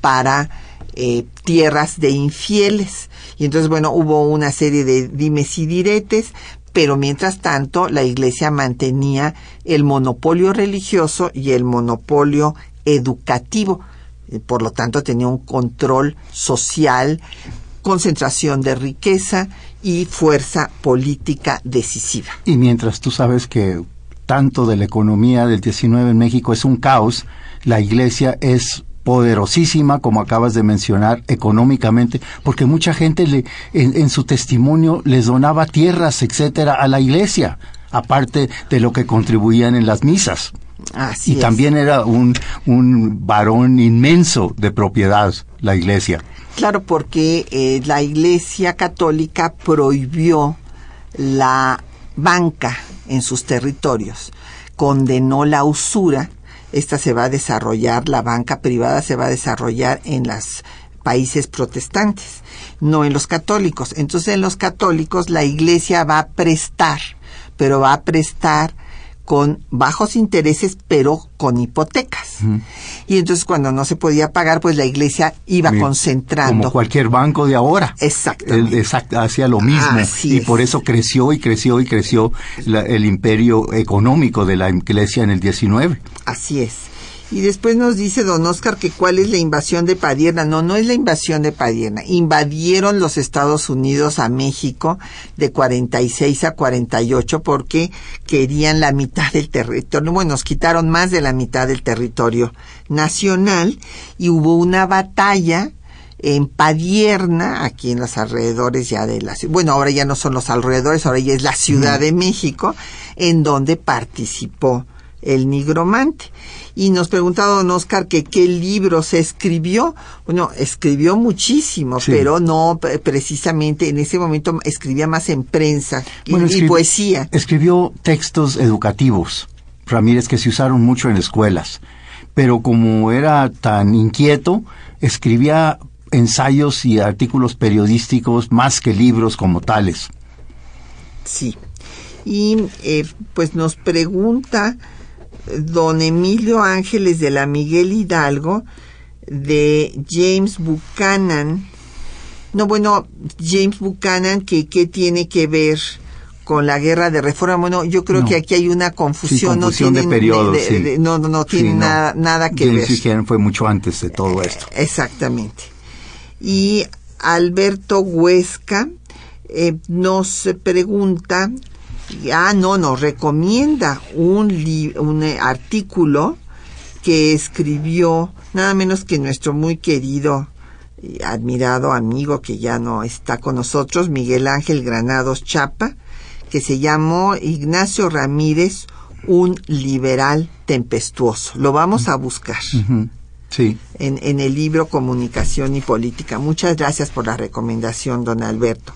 para eh, tierras de infieles. Y entonces, bueno, hubo una serie de dimes y diretes, pero mientras tanto la iglesia mantenía el monopolio religioso y el monopolio educativo por lo tanto tenía un control social, concentración de riqueza y fuerza política decisiva. Y mientras tú sabes que tanto de la economía del 19 en México es un caos, la iglesia es poderosísima, como acabas de mencionar, económicamente, porque mucha gente le, en, en su testimonio les donaba tierras, etcétera, a la iglesia, aparte de lo que contribuían en las misas. Así y es. también era un, un varón inmenso de propiedad, la iglesia. Claro, porque eh, la Iglesia Católica prohibió la banca en sus territorios, condenó la usura, esta se va a desarrollar, la banca privada se va a desarrollar en los países protestantes, no en los católicos. Entonces en los católicos la Iglesia va a prestar, pero va a prestar con bajos intereses, pero con hipotecas. Y entonces cuando no se podía pagar, pues la iglesia iba Como concentrando. cualquier banco de ahora. Exactamente. Él exact- hacía lo mismo. Así y es. por eso creció y creció y creció la- el imperio económico de la iglesia en el 19. Así es. Y después nos dice don Oscar que cuál es la invasión de Padierna. No, no es la invasión de Padierna. Invadieron los Estados Unidos a México de 46 a 48 porque querían la mitad del territorio. Bueno, nos quitaron más de la mitad del territorio nacional y hubo una batalla en Padierna, aquí en los alrededores ya de la ciudad, bueno, ahora ya no son los alrededores, ahora ya es la Ciudad de México, en donde participó El Nigromante. Y nos preguntaba don Oscar que qué libro se escribió. Bueno, escribió muchísimo, pero no precisamente en ese momento escribía más en prensa y, poesía. Escribió textos educativos, Ramírez, que se usaron mucho en escuelas. Pero como era tan inquieto, escribía ensayos y artículos periodísticos más que libros como tales. Sí. Y eh, pues nos pregunta don Emilio Ángeles de la Miguel Hidalgo de James Buchanan. No, bueno, James Buchanan, que qué tiene que ver con la guerra de reforma. Bueno, yo creo que aquí hay una confusión. no tiene de no, no, tiene nada, nada que ver. James fue mucho antes de todo esto. Exactamente. Y Alberto Huesca eh, nos pregunta ah, no, nos recomienda un, un eh, artículo que escribió nada menos que nuestro muy querido y admirado amigo que ya no está con nosotros, Miguel Ángel Granados Chapa, que se llamó Ignacio Ramírez, un liberal tempestuoso. Lo vamos a buscar. Sí. En, en el libro Comunicación y Política. Muchas gracias por la recomendación, don Alberto.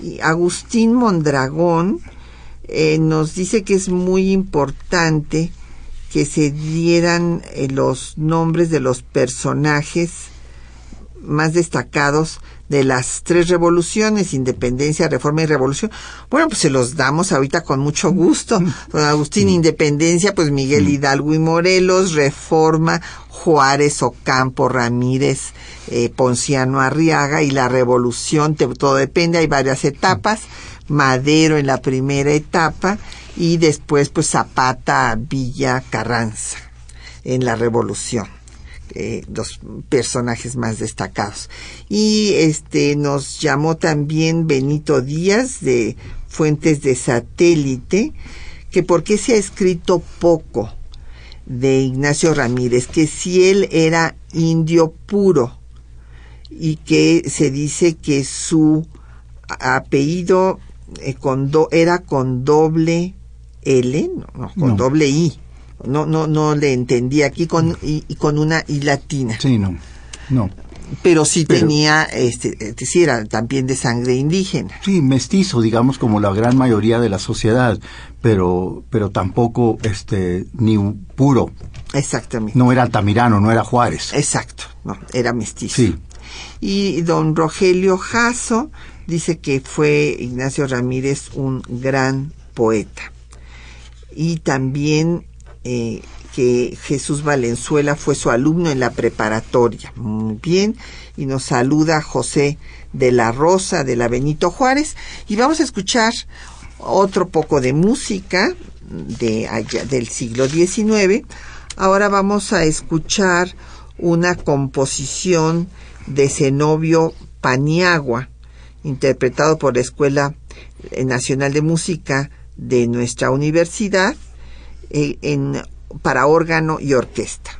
Y Agustín Mondragón eh, nos dice que es muy importante que se dieran eh, los nombres de los personajes más destacados de las tres revoluciones, independencia, reforma y revolución. Bueno, pues se los damos ahorita con mucho gusto. Don Agustín, independencia, pues Miguel Hidalgo y Morelos, reforma, Juárez, Ocampo, Ramírez, eh, Ponciano Arriaga y la revolución, todo depende, hay varias etapas. Madero en la primera etapa y después pues Zapata, Villa, Carranza en la revolución. Eh, los personajes más destacados. Y este nos llamó también Benito Díaz de Fuentes de Satélite, que por qué se ha escrito poco de Ignacio Ramírez, que si él era indio puro y que se dice que su apellido eh, con era con doble L, no, con doble I. No, no, no le entendí aquí con y, con una I latina. Sí, no, no. Pero sí tenía, este, sí era también de sangre indígena. Sí, mestizo, digamos, como la gran mayoría de la sociedad, pero, pero tampoco, este, ni puro. Exactamente. No era Altamirano, no era Juárez. Exacto, no, era mestizo. Sí. Y don Rogelio Jasso dice que fue Ignacio Ramírez un gran poeta. Y también eh, que Jesús Valenzuela fue su alumno en la preparatoria. Muy bien. Y nos saluda José de la Rosa de la Benito Juárez. Y vamos a escuchar otro poco de música de del siglo XIX. Ahora vamos a escuchar una composición de Zenobio Paniagua interpretado por la Escuela Nacional de Música de nuestra universidad eh, en, para órgano y orquesta.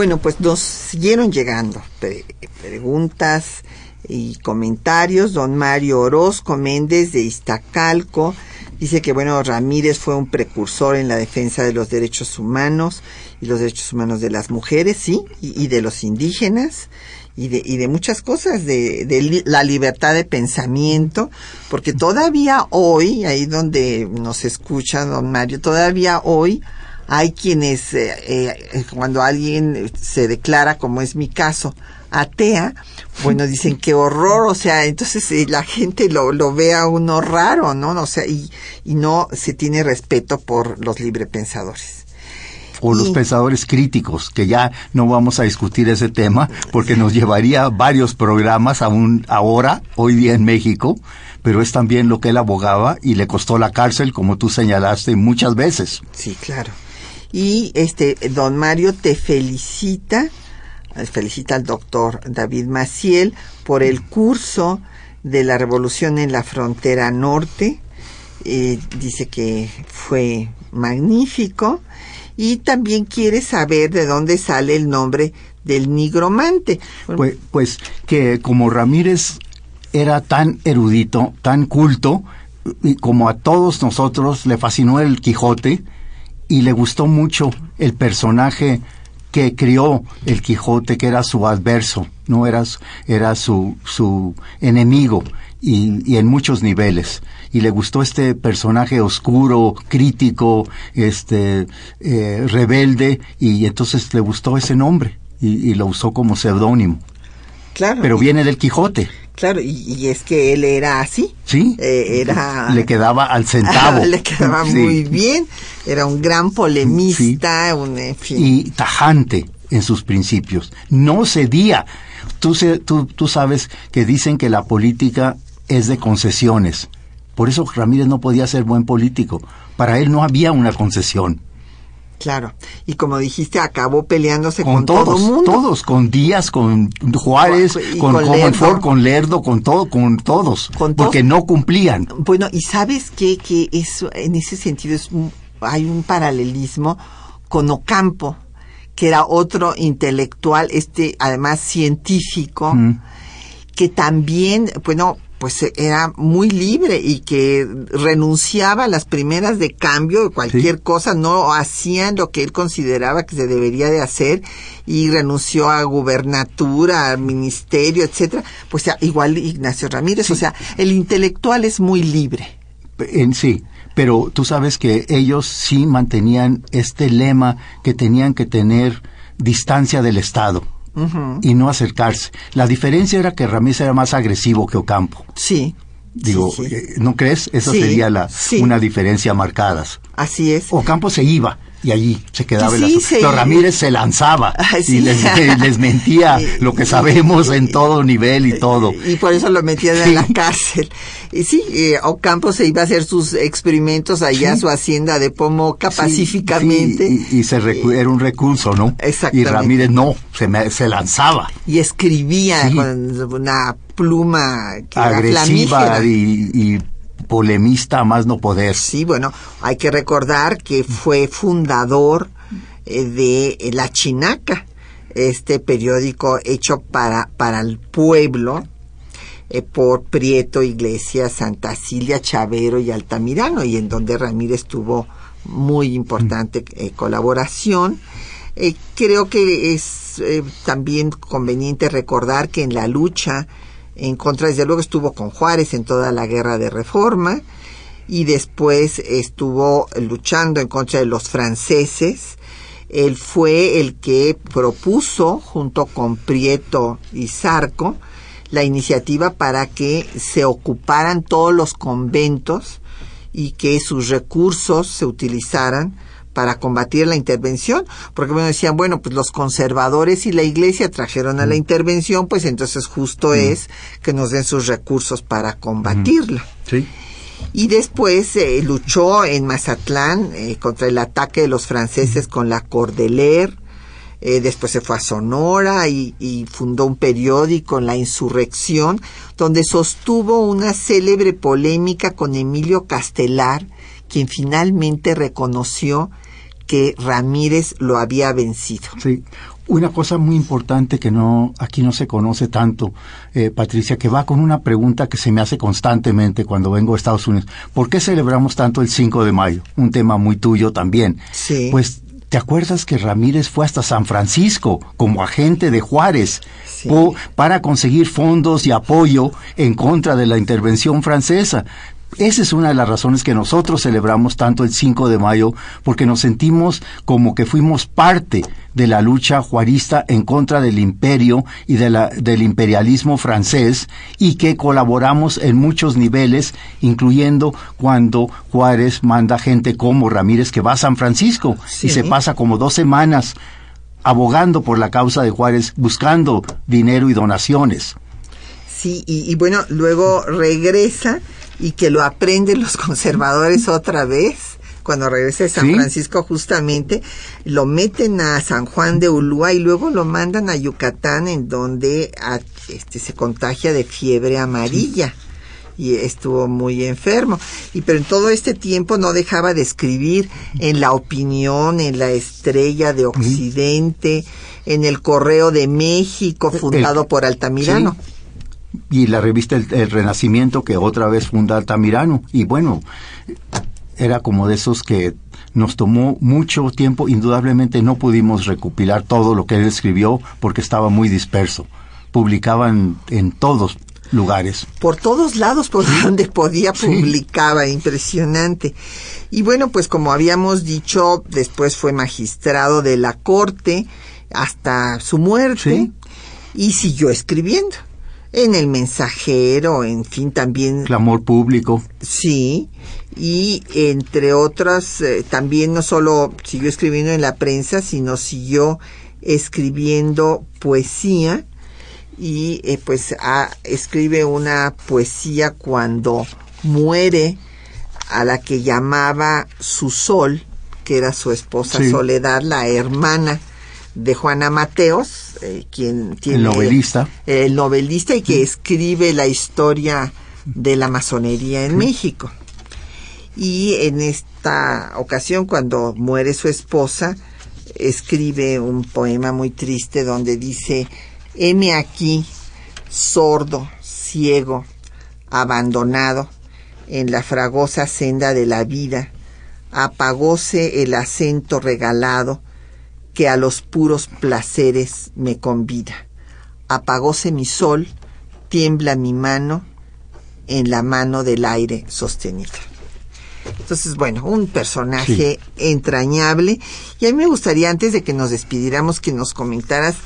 Bueno, pues nos siguieron llegando preguntas y comentarios. Don Mario Orozco Méndez de Iztacalco dice que, bueno, Ramírez fue un precursor en la defensa de los derechos humanos y los derechos humanos de las mujeres, sí, y, de los indígenas. Y de, y de muchas cosas, de, de, la libertad de pensamiento, porque todavía hoy, ahí donde nos escucha don Mario, todavía hoy hay quienes, eh, eh, cuando alguien se declara, como es mi caso, atea, bueno, *laughs* dicen qué horror, o sea, entonces eh, la gente lo, lo ve a uno raro, ¿no? O sea, y, y no se tiene respeto por los librepensadores o los pensadores críticos, que ya no vamos a discutir ese tema porque nos llevaría varios programas aún ahora, hoy día en México, pero es también lo que él abogaba y le costó la cárcel, como tú señalaste muchas veces. Sí, claro. Y este, don Mario te felicita, eh, felicita al doctor David Maciel por el curso de la revolución en la frontera norte. Eh, dice que fue magnífico y también quiere saber de dónde sale el nombre del nigromante. Pues, pues que como Ramírez era tan erudito, tan culto, y como a todos nosotros le fascinó el Quijote, y le gustó mucho el personaje que crió el Quijote, que era su adverso, no era, era su, su enemigo y, en muchos niveles. Y le gustó este personaje oscuro, crítico, este, eh, rebelde, y entonces le gustó ese nombre y, y lo usó como seudónimo. Claro. Pero viene del Quijote. Claro, y, es que él era así. Sí. Eh, era. Le quedaba al centavo. *laughs* le quedaba muy bien. Era un gran polemista, un, Y tajante en sus principios. No cedía. Tú, tú, tú sabes que dicen que la política es de concesiones. Por eso Ramírez no podía ser buen político. Para él no había una concesión. Claro, y como dijiste, acabó peleándose con, todos, todo mundo. Todos, con Díaz, con Juárez, con, con con Lerdo, con todo, con todos, porque no cumplían. Bueno, y sabes qué? que eso, en ese sentido es hay un paralelismo con Ocampo, que era otro intelectual, este además científico, que también, bueno, pues eh, era muy libre y que renunciaba a las primeras de cambio de cualquier cosa, no hacían lo que él consideraba que se debería de hacer y renunció a gubernatura, al ministerio, etcétera. Pues igual Ignacio Ramírez, o sea, el intelectual es muy libre. En sí, pero tú sabes que ellos sí mantenían este lema que tenían que tener distancia del Estado y no acercarse. La diferencia era que Ramírez era más agresivo que Ocampo. Sí. Digo, eh, ¿no crees? Esa sería la, una diferencia marcada. Así es. Ocampo se iba y allí se quedaba el asunto. Pero Ramírez se lanzaba *laughs* y les, mentía *laughs* lo que sabemos en todo nivel y todo. Y por eso lo metían en la cárcel. Y sí, eh, Ocampo se iba a hacer sus experimentos allá a su hacienda de Pomoca pacíficamente. y, se era un recurso, ¿no? Y Ramírez no, se, se lanzaba. Y escribía con una pluma que agresiva y polemista más no poder. Sí, bueno, hay que recordar que fue fundador eh, de eh, La Chinaca, este periódico hecho para, para el pueblo eh, por Prieto, Iglesias, Santa Cilia, Chavero y Altamirano, y en donde Ramírez tuvo muy importante colaboración. creo que es también conveniente recordar que en la lucha en contra, desde luego estuvo con Juárez en toda la guerra de reforma y después estuvo luchando en contra de los franceses. Él fue el que propuso, junto con Prieto y Zarco, la iniciativa para que se ocuparan todos los conventos y que sus recursos se utilizaran para combatir la intervención, porque bueno, decían, bueno, pues los conservadores y la iglesia trajeron a la intervención, pues entonces justo es que nos den sus recursos para combatirla. Sí. Y después eh, luchó en Mazatlán eh, contra el ataque de los franceses con la Cordeler, eh, después se fue a Sonora y, y, fundó un periódico en la insurrección, donde sostuvo una célebre polémica con Emilio Castelar, quien finalmente reconoció que Ramírez lo había vencido. Sí, una cosa muy importante que no aquí no se conoce tanto, eh, Patricia, que va con una pregunta que se me hace constantemente cuando vengo a Estados Unidos. ¿Por qué celebramos tanto el 5 de mayo? Un tema muy tuyo también. Sí. Pues ¿Te acuerdas que Ramírez fue hasta San Francisco como agente de Juárez Sí. po- para conseguir fondos y apoyo en contra de la intervención francesa? Esa es una de las razones que nosotros celebramos tanto el 5 de mayo, porque nos sentimos como que fuimos parte de la lucha juarista en contra del imperio y de la- del imperialismo francés y que colaboramos en muchos niveles, incluyendo cuando Juárez manda gente como Ramírez que va a San Francisco Sí. y se pasa como dos semanas abogando por la causa de Juárez, buscando dinero y donaciones. Sí, y, y bueno, luego regresa y que lo aprenden los *laughs* conservadores otra vez. Cuando regresa de San Sí. Francisco justamente, lo meten a San Juan de Ulúa y luego lo mandan a Yucatán en donde a- este, se contagia de fiebre amarilla y estuvo muy enfermo. Y pero en todo este tiempo no dejaba de escribir en La Opinión, en La Estrella de Occidente, en el Correo de México, fundado por Altamirano. Y la revista El, El Renacimiento que otra vez funda Altamirano y bueno era como de esos que nos tomó mucho tiempo indudablemente no pudimos recopilar todo lo que él escribió porque estaba muy disperso publicaban en todos lugares por todos lados por donde podía publicaba, impresionante. Y bueno, pues como habíamos dicho, después fue magistrado de la corte hasta su muerte Sí. y siguió escribiendo. En el mensajero, en fin, también clamor público Sí, y entre otras, eh, también no solo siguió escribiendo en la prensa, sino siguió escribiendo poesía y eh, pues escribe una poesía cuando muere a la que llamaba su sol, que era su esposa Sí. Soledad, la hermana de Juana Mateos, eh, quien tiene el novelista. el novelista y que escribe la historia de la masonería en México. Y en esta ocasión, cuando muere su esposa, escribe un poema muy triste donde dice, heme aquí, sordo, ciego, abandonado, en la fragosa senda de la vida, apagóse el acento regalado que a los puros placeres me convida. Apagóse mi sol, tiembla mi mano en la mano del aire sostenida. Entonces, bueno, un personaje entrañable. Y a mí me gustaría, antes de que nos despidiéramos, que nos comentaras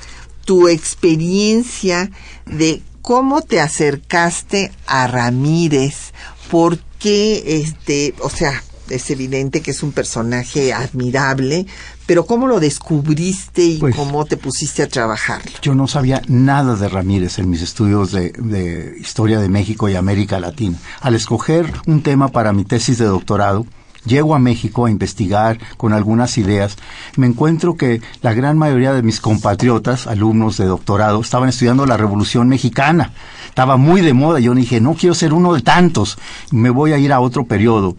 tu experiencia de cómo te acercaste a Ramírez, por qué, este, o sea, es evidente que es un personaje admirable, pero cómo lo descubriste y Pues- cómo te pusiste a trabajarlo. Yo no sabía nada de Ramírez en mis estudios de, de historia de México y América Latina. Al escoger un tema para mi tesis de doctorado, llego a México a investigar con algunas ideas. Me encuentro que la gran mayoría de mis compatriotas, alumnos de doctorado, estaban estudiando la Revolución Mexicana. Estaba muy de moda. Yo dije, no quiero ser uno de tantos. Me voy a ir a otro periodo.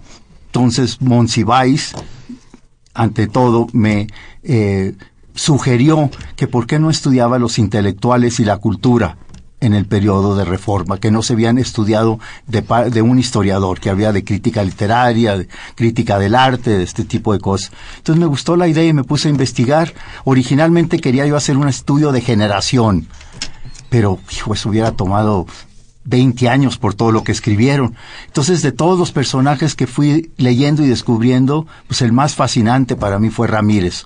Entonces, Monsiváis, ante todo, me eh, sugirió que por qué no estudiaba los intelectuales y la cultura en el periodo de reforma, que no se habían estudiado de, un historiador, que había de crítica literaria, crítica del arte, de este tipo de cosas. Entonces me gustó la idea y me puse a investigar. Originalmente quería yo hacer un estudio de generación, pero hijo, eso hubiera tomado 20 años por todo lo que escribieron. Entonces, de todos los personajes que fui leyendo y descubriendo, pues el más fascinante para mí fue Ramírez.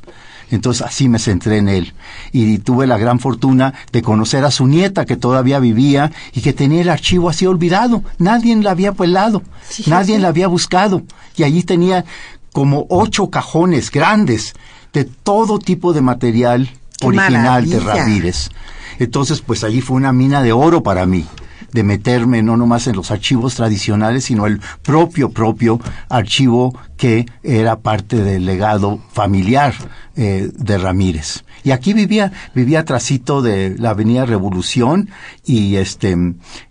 Entonces así me centré en él. Y tuve la gran fortuna de conocer a su nieta que todavía vivía y que tenía el archivo así olvidado. Nadie la había pelado, nadie la había buscado. Y allí tenía como ocho cajones grandes de todo tipo de material ¡Qué original de! Ramírez. Entonces, pues allí fue una mina de oro para mí, de meterme no nomás en los archivos tradicionales, sino el propio, propio archivo que era parte del legado familiar eh, de Ramírez. Y aquí vivía, vivía trasito de la Avenida Revolución y este,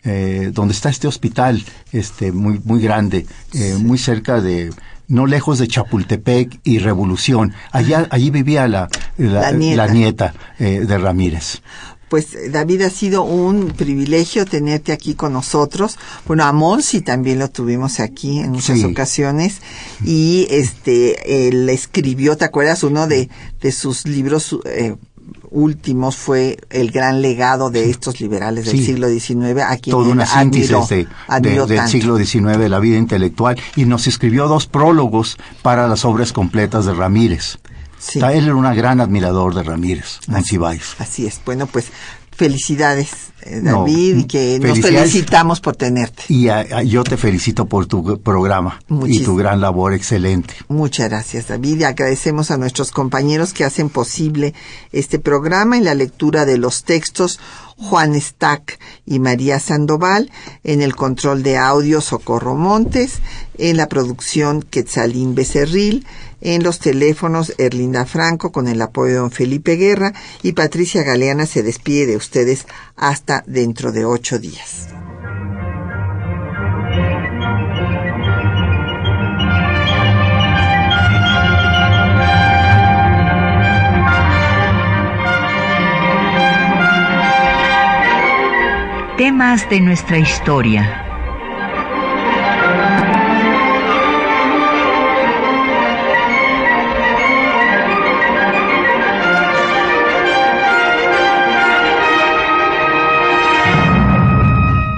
eh, donde está este hospital, este, muy, muy grande, eh, muy cerca de, no lejos de Chapultepec y Revolución. Allá, allí vivía la, la, nieta, eh, de Ramírez pues David ha sido un privilegio tenerte aquí con nosotros. Bueno, a Monsi también lo tuvimos aquí en muchas ocasiones y este él escribió, ¿te acuerdas? Uno de, de sus libros eh, últimos fue el gran legado de estos liberales del siglo XIX, a quien Toda una síntesis del siglo XIX, de la vida intelectual, y nos escribió dos prólogos para las obras completas de Ramírez. Sí. Él era un gran admirador de Ramírez. Así es. Bueno, pues felicidades, eh, David, y que nos felicitamos por tenerte. Y yo te felicito por tu programa y tu gran labor excelente. Muchas gracias, David, y agradecemos a nuestros compañeros que hacen posible este programa y la lectura de los textos Juan Stack y María Sandoval, en el control de audio Socorro Montes, en la producción Quetzalín Becerril, en los teléfonos Erlinda Franco con el apoyo de don Felipe Guerra y Patricia Galeana se despide de ustedes hasta dentro de ocho días. Temas de nuestra historia